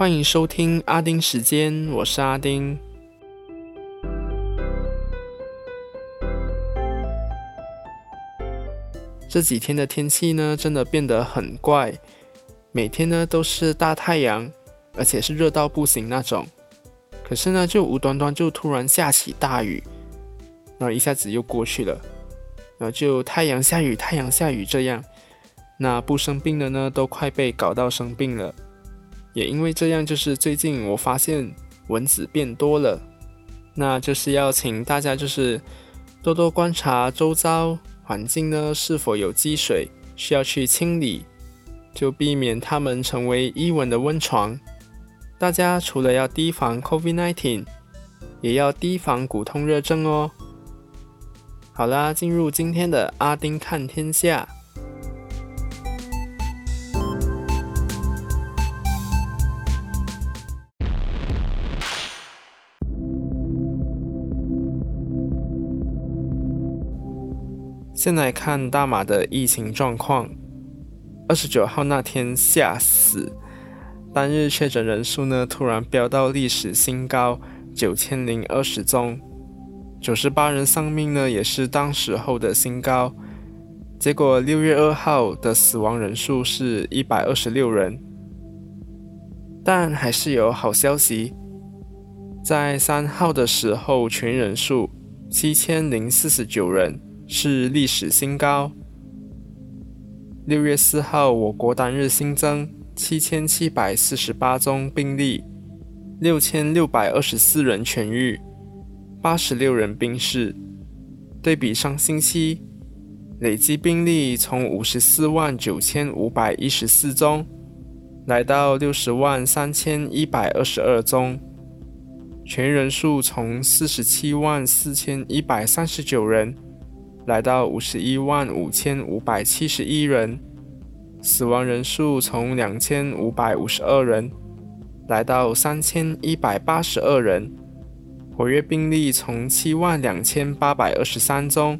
欢迎收听阿丁时间，我是阿丁。这几天的天气呢，真的变得很怪，每天呢都是大太阳，而且是热到不行那种。可是呢，就无端端就突然下起大雨，然后一下子又过去了，然后就太阳下雨，太阳下雨这样。那不生病的呢，都快被搞到生病了。也因为这样，就是最近我发现蚊子变多了，那就是要请大家就是多多观察周遭环境呢是否有积水，需要去清理，就避免它们成为伊蚊的温床。大家除了要提防 COVID-19，也要提防骨痛热症哦。好啦，进入今天的阿丁看天下。先来看大马的疫情状况。二十九号那天吓死，单日确诊人数呢突然飙到历史新高九千零二十宗，九十八人丧命呢也是当时候的新高。结果六月二号的死亡人数是一百二十六人，但还是有好消息，在三号的时候全人数七千零四十九人。是历史新高。六月四号，我国单日新增七千七百四十八宗病例，六千六百二十四人痊愈，八十六人病逝。对比上星期，累计病例从五十四万九千五百一十四宗，来到六十万三千一百二十二宗，全人数从四十七万四千一百三十九人。来到五十一万五千五百七十一人，死亡人数从两千五百五十二人来到三千一百八十二人，活跃病例从七万两千八百二十三宗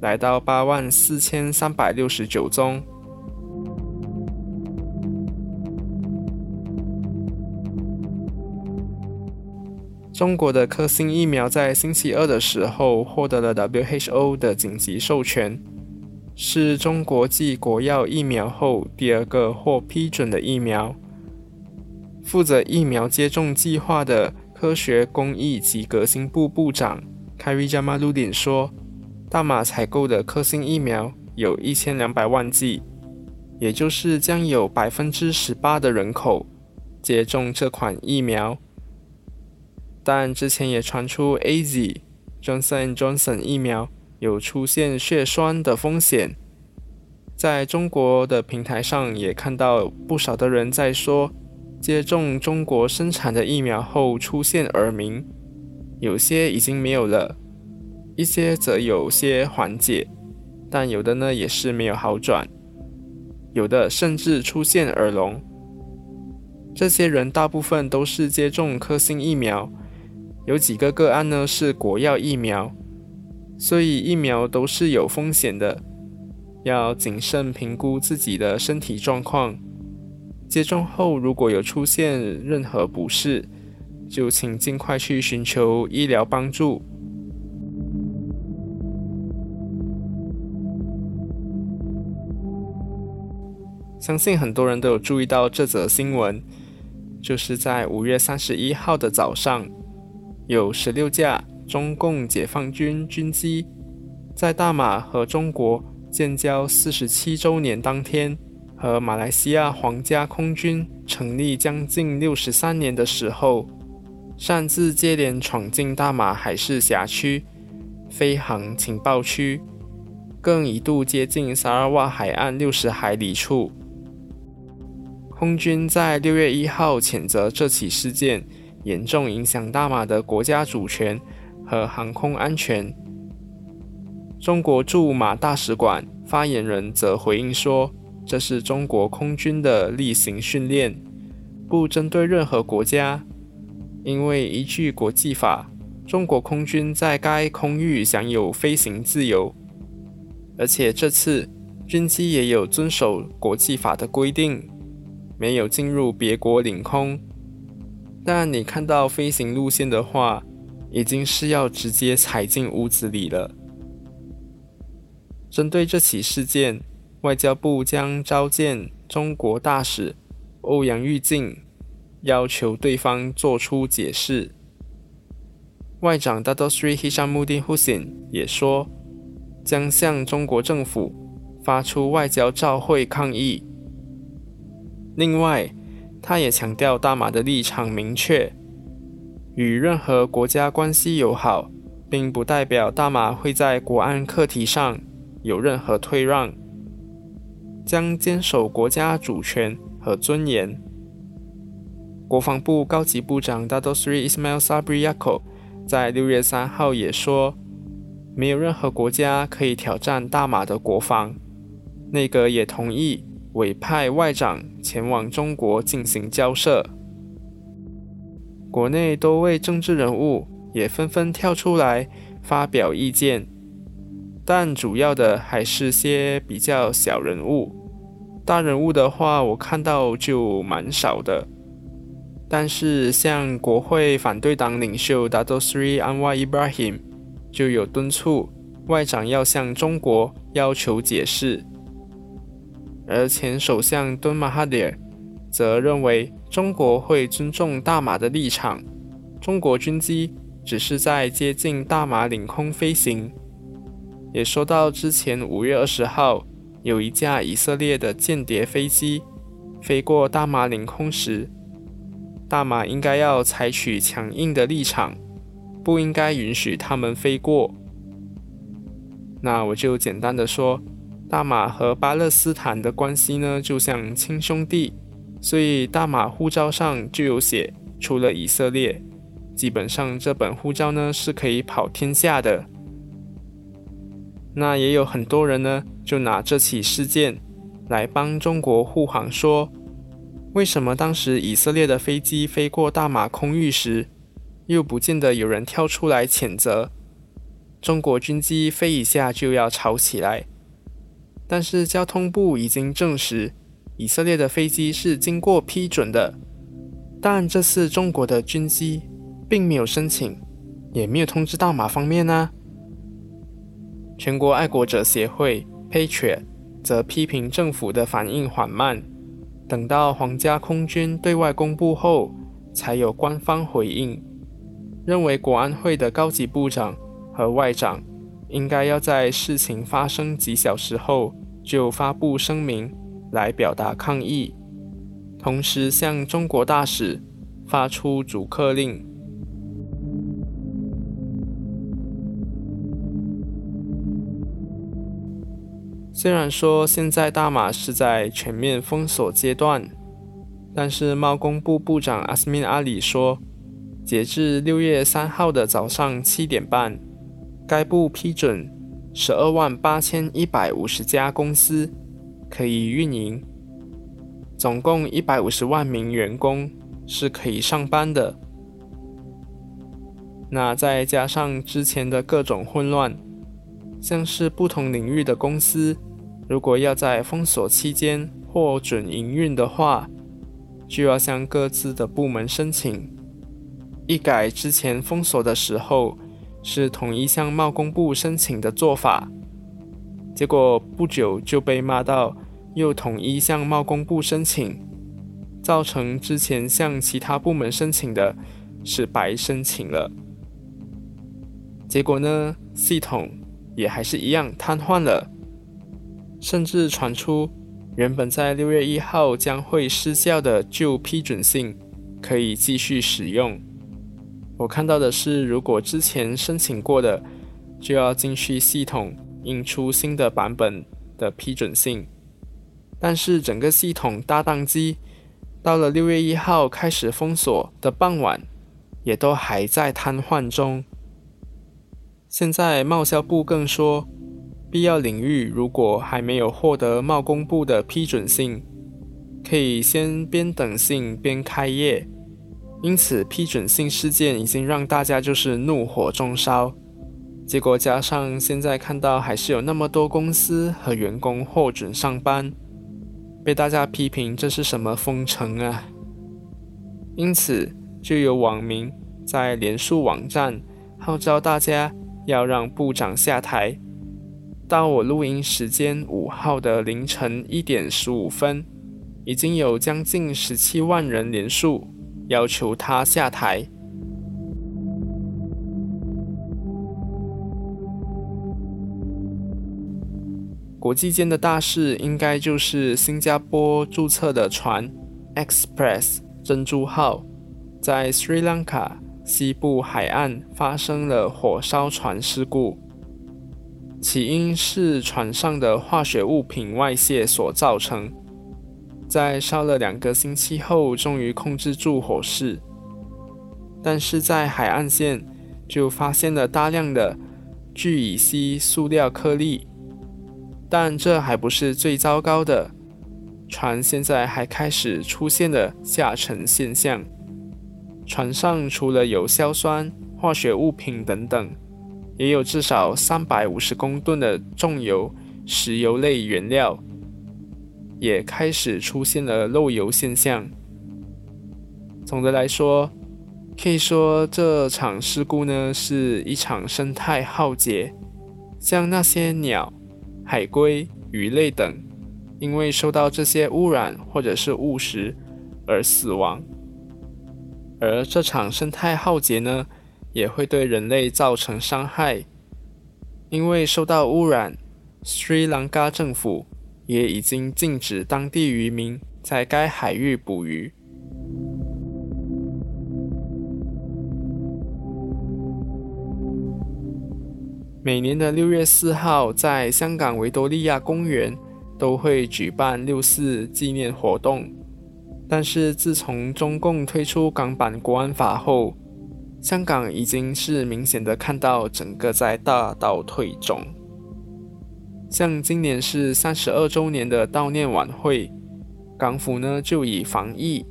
来到八万四千三百六十九宗。中国的科兴疫苗在星期二的时候获得了 WHO 的紧急授权，是中国继国药疫苗后第二个获批准的疫苗。负责疫苗接种计划的科学工艺及革新部部长 Kari Jamaludin 说：“大马采购的科兴疫苗有一千两百万剂，也就是将有百分之十八的人口接种这款疫苗。”但之前也传出 A Z Johnson Johnson 疫苗有出现血栓的风险，在中国的平台上也看到不少的人在说，接种中国生产的疫苗后出现耳鸣，有些已经没有了，一些则有些缓解，但有的呢也是没有好转，有的甚至出现耳聋。这些人大部分都是接种科兴疫苗。有几个个案呢是国药疫苗，所以疫苗都是有风险的，要谨慎评估自己的身体状况。接种后如果有出现任何不适，就请尽快去寻求医疗帮助。相信很多人都有注意到这则新闻，就是在五月三十一号的早上。有十六架中共解放军军机，在大马和中国建交四十七周年当天，和马来西亚皇家空军成立将近六十三年的时候，擅自接连闯进大马海事辖区、飞航情报区，更一度接近沙拉瓦海岸六十海里处。空军在六月一号谴责这起事件。严重影响大马的国家主权和航空安全。中国驻马大使馆发言人则回应说：“这是中国空军的例行训练，不针对任何国家。因为依据国际法，中国空军在该空域享有飞行自由，而且这次军机也有遵守国际法的规定，没有进入别国领空。”但你看到飞行路线的话，已经是要直接踩进屋子里了。针对这起事件，外交部将召见中国大使欧阳玉靖，要求对方做出解释。外长 Dato Sri Hishamuddin Hussein 也说，将向中国政府发出外交照会抗议。另外，他也强调，大马的立场明确，与任何国家关系友好，并不代表大马会在国安课题上有任何退让，将坚守国家主权和尊严。国防部高级部长 Dato Sri Ismail Sabri Yaakob 在六月三号也说，没有任何国家可以挑战大马的国防。内阁也同意。委派外长前往中国进行交涉，国内多位政治人物也纷纷跳出来发表意见，但主要的还是些比较小人物，大人物的话我看到就蛮少的。但是像国会反对党领袖 Dato Sri Anwar Ibrahim 就有敦促外长要向中国要求解释。而前首相敦马哈迪尔则认为，中国会尊重大马的立场，中国军机只是在接近大马领空飞行。也说到之前五月二十号，有一架以色列的间谍飞机飞过大马领空时，大马应该要采取强硬的立场，不应该允许他们飞过。那我就简单的说。大马和巴勒斯坦的关系呢，就像亲兄弟，所以大马护照上就有写，除了以色列，基本上这本护照呢是可以跑天下的。那也有很多人呢，就拿这起事件来帮中国护航，说为什么当时以色列的飞机飞过大马空域时，又不见得有人跳出来谴责，中国军机飞一下就要吵起来。但是交通部已经证实，以色列的飞机是经过批准的。但这次中国的军机并没有申请，也没有通知大马方面呢。全国爱国者协会 Patriot 则批评政府的反应缓慢，等到皇家空军对外公布后，才有官方回应，认为国安会的高级部长和外长。应该要在事情发生几小时后就发布声明来表达抗议，同时向中国大使发出逐客令。虽然说现在大马是在全面封锁阶段，但是贸工部部长阿斯敏阿里说，截至六月三号的早上七点半。该部批准十二万八千一百五十家公司可以运营，总共一百五十万名员工是可以上班的。那再加上之前的各种混乱，像是不同领域的公司，如果要在封锁期间获准营运的话，就要向各自的部门申请，一改之前封锁的时候。是统一向贸工部申请的做法，结果不久就被骂到又统一向贸工部申请，造成之前向其他部门申请的是白申请了。结果呢，系统也还是一样瘫痪了，甚至传出原本在六月一号将会失效的旧批准信可以继续使用。我看到的是，如果之前申请过的，就要进去系统印出新的版本的批准信。但是整个系统搭档机，到了六月一号开始封锁的傍晚，也都还在瘫痪中。现在贸销部更说，必要领域如果还没有获得贸工部的批准信，可以先边等信边开业。因此，批准性事件已经让大家就是怒火中烧。结果加上现在看到还是有那么多公司和员工获准上班，被大家批评这是什么封城啊？因此，就有网民在连署网站号召大家要让部长下台。到我录音时间五号的凌晨一点十五分，已经有将近十七万人连署要求他下台。国际间的大事，应该就是新加坡注册的船 Express 珍珠号在 Sri Lanka 西部海岸发生了火烧船事故，起因是船上的化学物品外泄所造成。在烧了两个星期后，终于控制住火势，但是在海岸线就发现了大量的聚乙烯塑料颗粒。但这还不是最糟糕的，船现在还开始出现了下沉现象。船上除了有硝酸、化学物品等等，也有至少三百五十公吨的重油、石油类原料，也开始出现了漏油现象。总的来说，可以说这场事故呢是一场生态浩劫，像那些鸟。海龟、鱼类等，因为受到这些污染或者是误食而死亡。而这场生态浩劫呢，也会对人类造成伤害，因为受到污染，斯里兰卡政府也已经禁止当地渔民在该海域捕鱼。每年的六月四号，在香港维多利亚公园都会举办六四纪念活动。但是自从中共推出港版国安法后，香港已经是明显的看到整个在大倒退中。像今年是三十二周年的悼念晚会，港府呢就以防疫、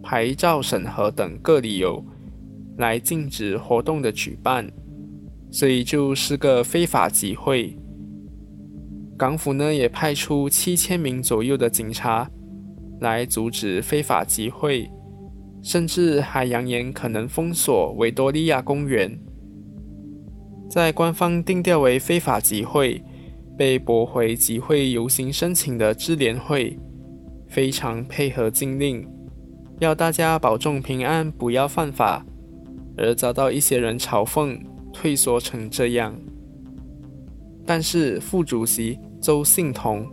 牌照审核等各理由来禁止活动的举办。所以就是个非法集会。港府呢也派出七千名左右的警察来阻止非法集会，甚至还扬言可能封锁维多利亚公园。在官方定调为非法集会、被驳回集会游行申请的支联会，非常配合禁令，要大家保重平安，不要犯法，而遭到一些人嘲讽。退缩成这样，但是副主席周信彤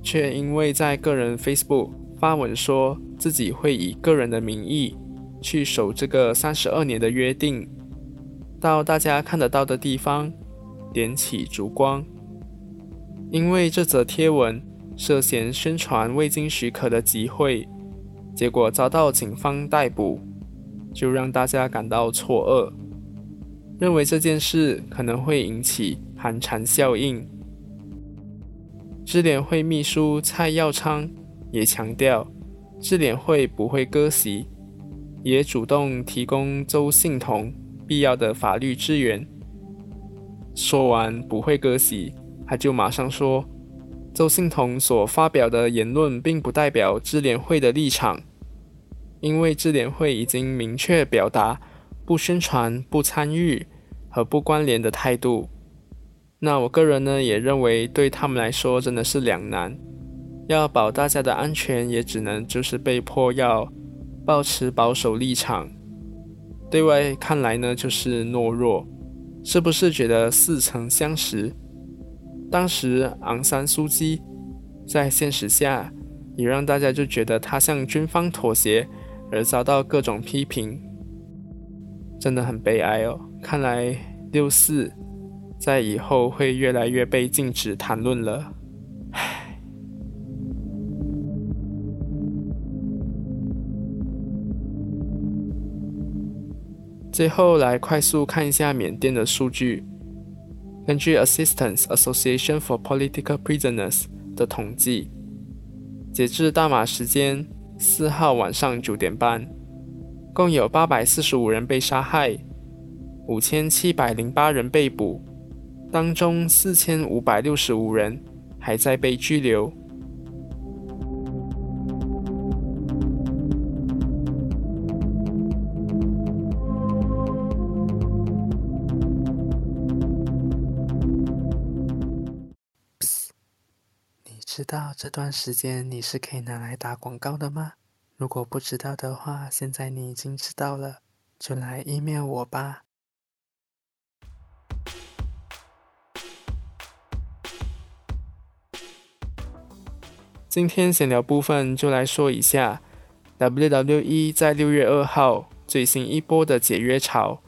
却因为在个人 Facebook 发文说自己会以个人的名义去守这个三十二年的约定，到大家看得到的地方点起烛光。因为这则贴文涉嫌宣传未经许可的集会，结果遭到警方逮捕，就让大家感到错愕。认为这件事可能会引起寒蝉效应。智联会秘书蔡耀昌也强调，智联会不会割席，也主动提供周信彤必要的法律支援。说完不会割席，他就马上说，周信彤所发表的言论并不代表智联会的立场，因为智联会已经明确表达。不宣传、不参与和不关联的态度，那我个人呢也认为对他们来说真的是两难。要保大家的安全，也只能就是被迫要保持保守立场。对外看来呢就是懦弱，是不是觉得似曾相识？当时昂山素姬在现实下也让大家就觉得他向军方妥协，而遭到各种批评。真的很悲哀哦！看来六四在以后会越来越被禁止谈论了。唉。最后来快速看一下缅甸的数据。根据 Assistance Association for Political Prisoners 的统计，截至大马时间四号晚上九点半。共有八百四十五人被杀害，五千七百零八人被捕，当中四千五百六十五人还在被拘留。知道这段时间你是可以拿来打广告的吗？如果不知道的话，现在你已经知道了，就来 email 我吧。今天闲聊部分就来说一下 WWE 在六月二号最新一波的解约潮。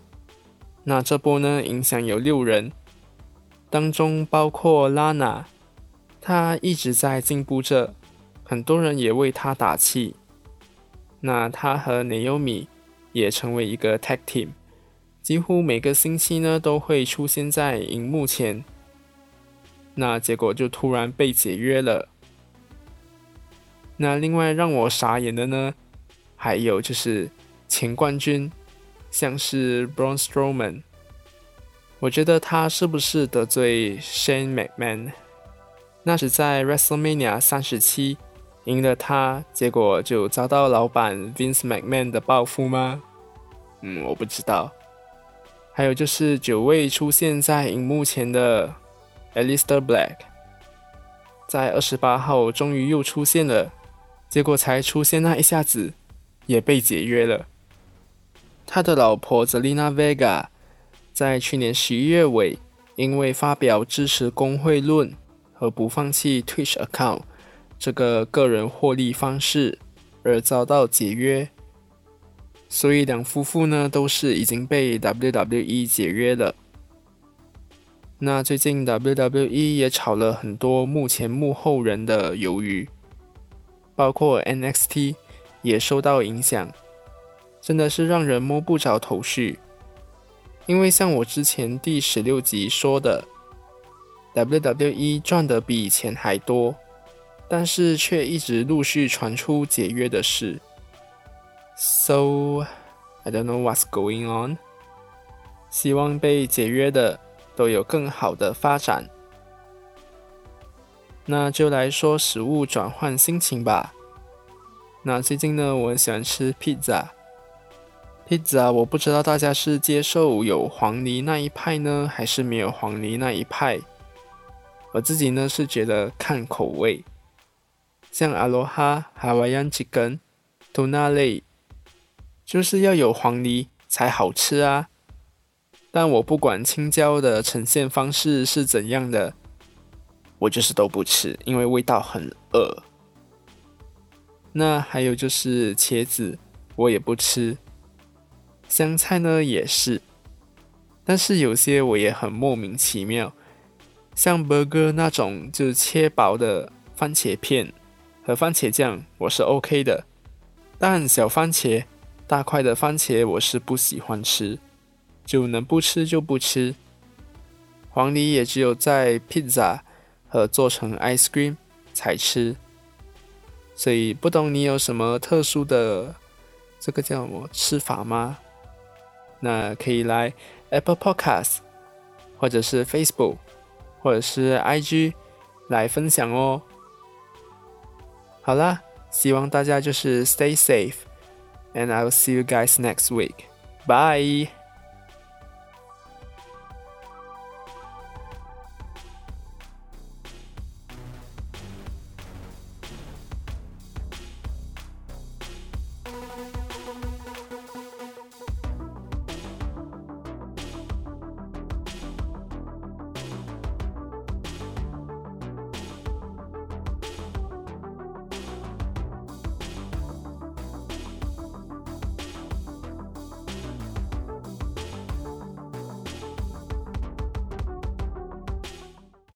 那这波呢，影响有六人，当中包括 Lana，他一直在进步着，很多人也为他打气。那他和 Naomi 也成为一个 tag team，几乎每个星期呢都会出现在荧幕前。那结果就突然被解约了。那另外让我傻眼的呢，还有就是前冠军，像是 Braun Strowman，我觉得他是不是得罪 Shane McMahon？那是在 WrestleMania 三十七赢了他，结果就遭到老板 Vince McMahon 的报复吗？嗯，我不知道。还有就是久未出现在荧幕前的 Alistair Black，在二十八号终于又出现了。结果才出现那一下子，也被解约了。他的老婆 Zelina Vega 在去年十一月尾，因为发表支持工会论和不放弃 Twitch account 这个个人获利方式而遭到解约，所以两夫妇呢都是已经被 WWE 解约了。那最近 WWE 也炒了很多幕前幕后人的鱿鱼。包括 NXT 也受到影响，真的是让人摸不着头绪。因为像我之前第十六集说的，WWE 赚的比以前还多，但是却一直陆续传出解约的事。So I don't know what's going on。希望被解约的都有更好的发展。那就来说食物转换心情吧。那最近呢，我很喜欢吃披萨。披萨，我不知道大家是接受有黄泥那一派呢，还是没有黄泥那一派。我自己呢是觉得看口味，像阿罗哈、海外羊吉根、都那类，就是要有黄梨才好吃啊。但我不管青椒的呈现方式是怎样的。我就是都不吃，因为味道很恶。那还有就是茄子，我也不吃。香菜呢也是，但是有些我也很莫名其妙，像 burger 那种就切薄的番茄片和番茄酱，我是 OK 的。但小番茄、大块的番茄我是不喜欢吃，就能不吃就不吃。黄梨也只有在 pizza。和做成 ice cream 才吃，所以不懂你有什么特殊的这个叫什么吃法吗？那可以来 Apple Podcast，或者是 Facebook，或者是 IG 来分享哦。好啦，希望大家就是 stay safe，and I will see you guys next week. Bye.